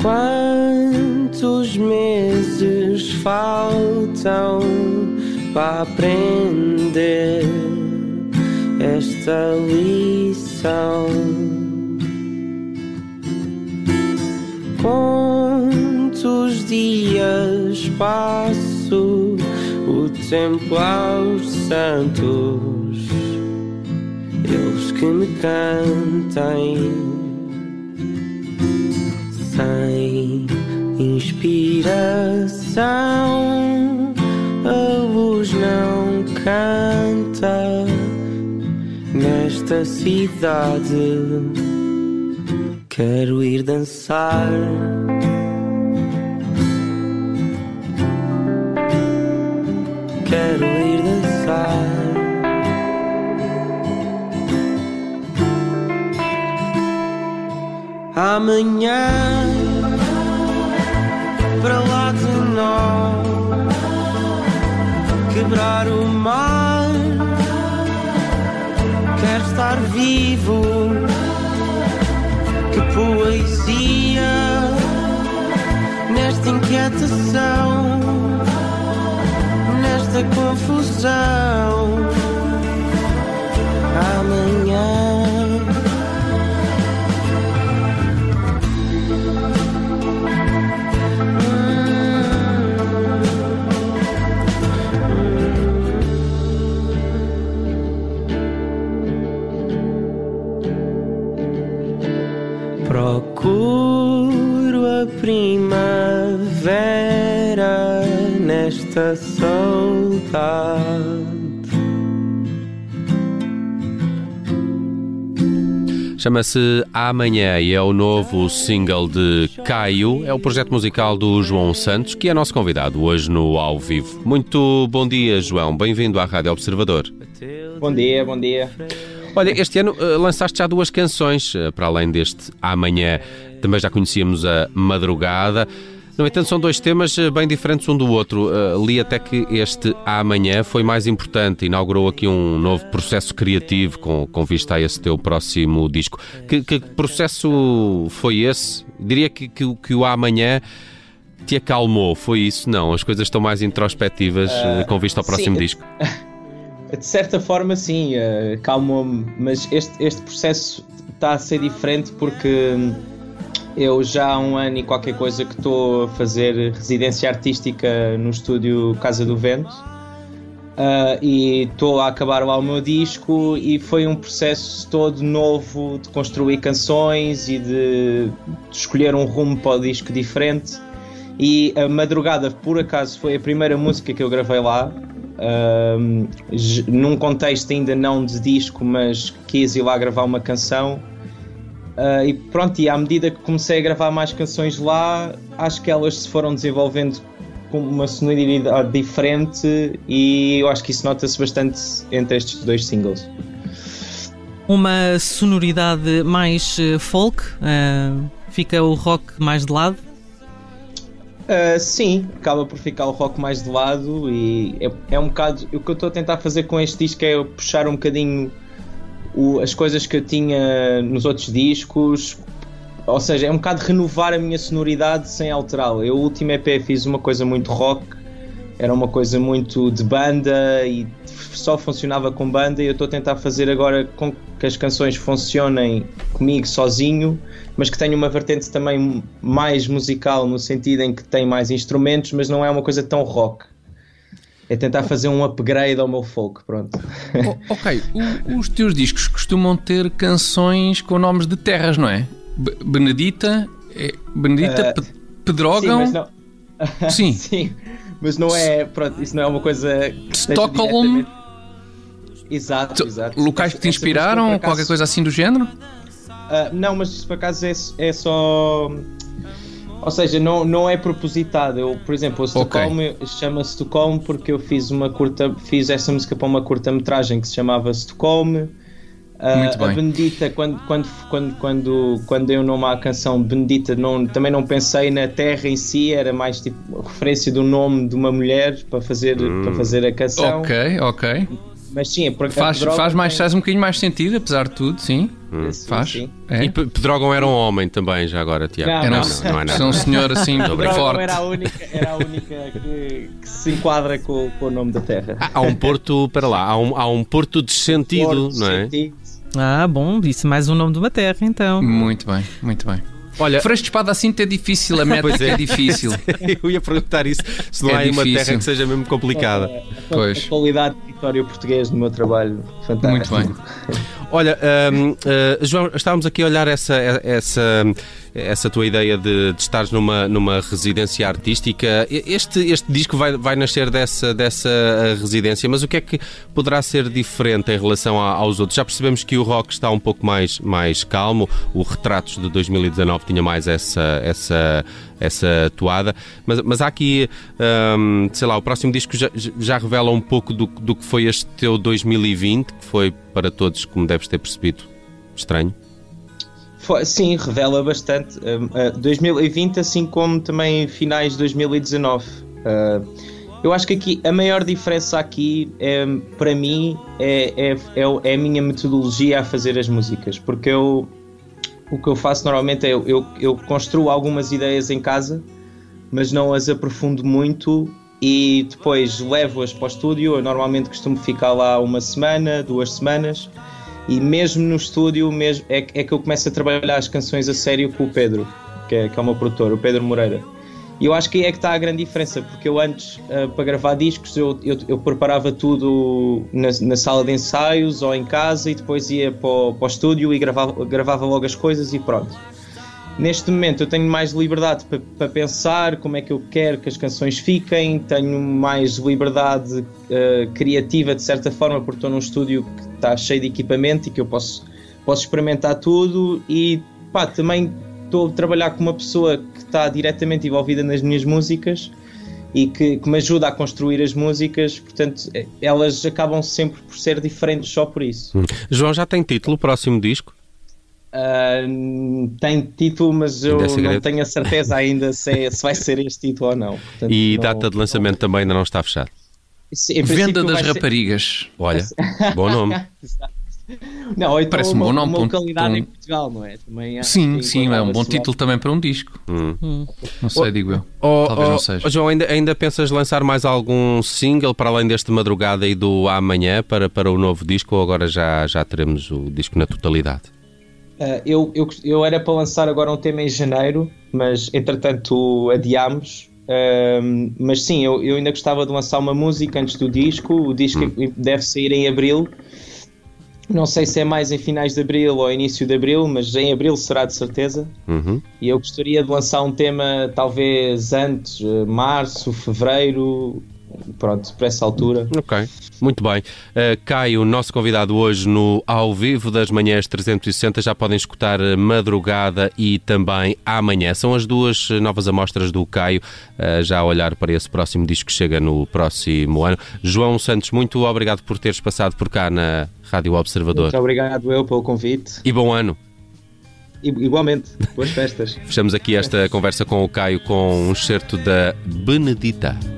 Quantos meses faltam para aprender esta lição? Quantos dias passo o tempo aos santos? Eles que me cantem inspiração. A luz não canta nesta cidade. Quero ir dançar. Quero ir dançar. Amanhã, nós, quebrar o mar. Quero estar vivo, que poesia nesta inquietação, nesta confusão. Amanhã. Nesta saudade. Chama-se Amanhã e é o novo single de Caio. É o projeto musical do João Santos, que é nosso convidado hoje no Ao Vivo. Muito bom dia, João. Bem-vindo à Rádio Observador. Bom dia, bom dia. Olha, este ano uh, lançaste já duas canções, uh, para além deste Amanhã. Também já conhecíamos a Madrugada. No entanto, são dois temas uh, bem diferentes um do outro. li até que este Amanhã foi mais importante, inaugurou aqui um novo processo criativo com, com vista a esse teu próximo disco. Que, que processo foi esse? Diria que, que, que o Amanhã te acalmou, foi isso? Não, as coisas estão mais introspectivas com vista ao próximo sim. disco. De certa forma, sim, uh, calmou-me, mas este, este processo está a ser diferente porque eu já há um ano e qualquer coisa que estou a fazer residência artística no estúdio Casa do Vento uh, e estou a acabar lá o meu disco e foi um processo todo novo de construir canções e de, de escolher um rumo para o disco diferente. E a madrugada, por acaso, foi a primeira música que eu gravei lá. Um, num contexto ainda não de disco, mas quis ir lá gravar uma canção. Uh, e pronto, e à medida que comecei a gravar mais canções lá, acho que elas se foram desenvolvendo com uma sonoridade diferente e eu acho que isso nota-se bastante entre estes dois singles. Uma sonoridade mais folk, uh, fica o rock mais de lado? Uh, sim, acaba por ficar o rock mais de lado e é, é um bocado. O que eu estou a tentar fazer com este disco é puxar um bocadinho o, as coisas que eu tinha nos outros discos, ou seja, é um bocado renovar a minha sonoridade sem alterá-la. Eu, o último EP, fiz uma coisa muito rock, era uma coisa muito de banda e só funcionava com banda. E eu estou a tentar fazer agora com que as canções funcionem comigo sozinho mas que tem uma vertente também mais musical, no sentido em que tem mais instrumentos, mas não é uma coisa tão rock. É tentar fazer um upgrade ao meu folk, pronto. Oh, ok, o, os teus discos costumam ter canções com nomes de terras, não é? B Benedita, é, Benedita, uh, Pedrógão. Sim, mas não... sim. sim, mas não é, pronto, isso não é uma coisa... Stockholm. Exato, exato. Locais que te inspiraram, acaso... qualquer coisa assim do género? Uh, não, mas por acaso é, é só. Ou seja, não, não é propositado. Eu, por exemplo, o Stockholm okay. chama-se Stockholm porque eu fiz uma curta, fiz essa música para uma curta-metragem que se chamava Stockholm. Uh, a Benedita, quando, quando, quando, quando, quando dei o nome à canção Benedita, não, também não pensei na terra em si, era mais tipo referência do nome de uma mulher para fazer, hum. para fazer a canção. Ok, ok. Mas sim, é por Faz, faz, mais, faz um bocadinho mais sentido, apesar de tudo, sim. Sim, Faz. sim. É. E Pedrógão era um homem também, já agora, Tiago. Não, Era um, não, não é nada. um senhor assim forte. era a única, era a única que, que se enquadra com, com o nome da terra. Há- Há um porto, para lá, há um, há um porto de sentido, Porto, não é? sentido. Ah, bom, isso é mais um nome de uma terra, então. Muito bem, muito bem. Olha, Freixo de espada assim é difícil, a métrica é. difícil. eu ia perguntar isso, se não É há aí uma difícil. terra que seja mesmo complicada. A, Pois. a qualidade de território português no meu trabalho, fantástico. Muito bem. Olha, hum, uh, João, estávamos aqui a olhar essa, essa, essa tua ideia de, de estares numa, numa residência artística. Este, este disco vai, vai nascer dessa, dessa uh, residência, mas o que é que poderá ser diferente em relação a- aos outros? Já percebemos que o rock está um pouco mais, mais calmo, o Retratos de 2019 tinha mais essa, essa, essa toada, mas, mas há aqui, hum, sei lá, o próximo disco já, já revela um pouco do, do que foi este teu 2020, que foi para todos, como deves ter percebido, estranho. Sim, revela bastante. Uh, 2020, assim como também finais de 2019. Uh, eu acho que aqui a maior diferença aqui, é, para mim, é, é, é, é a minha metodologia a fazer as músicas. Porque eu, o que eu faço normalmente é eu, eu construo algumas ideias em casa, mas não as aprofundo muito e depois levo-as para o estúdio. Eu normalmente costumo ficar lá uma semana, duas semanas. E mesmo no estúdio mesmo, é, é que eu começo a trabalhar as canções a sério com o Pedro, que é, que é o meu produtor, o Pedro Moreira. E eu acho que é que está a grande diferença, porque eu antes, ah, para gravar discos, eu, eu, eu preparava tudo na, na sala de ensaios ou em casa e depois ia para o, para o estúdio e gravava, gravava logo as coisas e pronto. Neste momento eu tenho mais liberdade para, pensar como é que eu quero que as canções fiquem, tenho mais liberdade eh, criativa de certa forma, porque estou num estúdio que está cheio de equipamento e que eu posso, posso experimentar tudo e pá, também estou a trabalhar com uma pessoa que está diretamente envolvida nas minhas músicas e que, que me ajuda a construir as músicas, portanto eh, elas acabam sempre por ser diferentes só por isso. João, já tem título o próximo disco? Ah, tem título, mas eu é não segredo. tenho a certeza ainda se, é- se vai ser este título ou não. Portanto, E não- data de lançamento também ainda não está fechado. Sim, em Venda das vai ser- raparigas. Olha, bom nome. Não, então Parece um bom nome, uma um- localidade um- em Portugal, não é? Também Sim, sim, é um bom título também para um disco. Hum. Não sei, digo eu. Oh, Talvez oh, não seja. oh, João, ainda, ainda pensas lançar mais algum single para além deste madrugada e do amanhã para, para o novo disco ou agora já, já teremos o disco na totalidade? Ah, eu, eu, eu era para lançar agora um tema em janeiro, mas entretanto adiámos. Ahm, mas sim, eu, eu ainda gostava de lançar uma música antes do disco. O disco deve sair em abril. Não sei se é mais em finais de abril ou início de abril, mas em abril será de certeza. Uhum. E eu gostaria de lançar um tema talvez antes, eh, março, fevereiro, pronto, para essa altura. Ok, muito bem. Uh, Caio, nosso convidado hoje no Ao Vivo das Manhãs 360, já podem escutar Madrugada e também Amanhã. São as duas novas amostras do Caio, uh, já a olhar para esse próximo disco que chega no próximo ano. João Santos, muito obrigado por teres passado por cá na Rádio Observador. Muito obrigado eu pelo convite. E bom ano. Igualmente, boas festas. Fechamos aqui esta conversa com o Caio com um excerto da Benedita.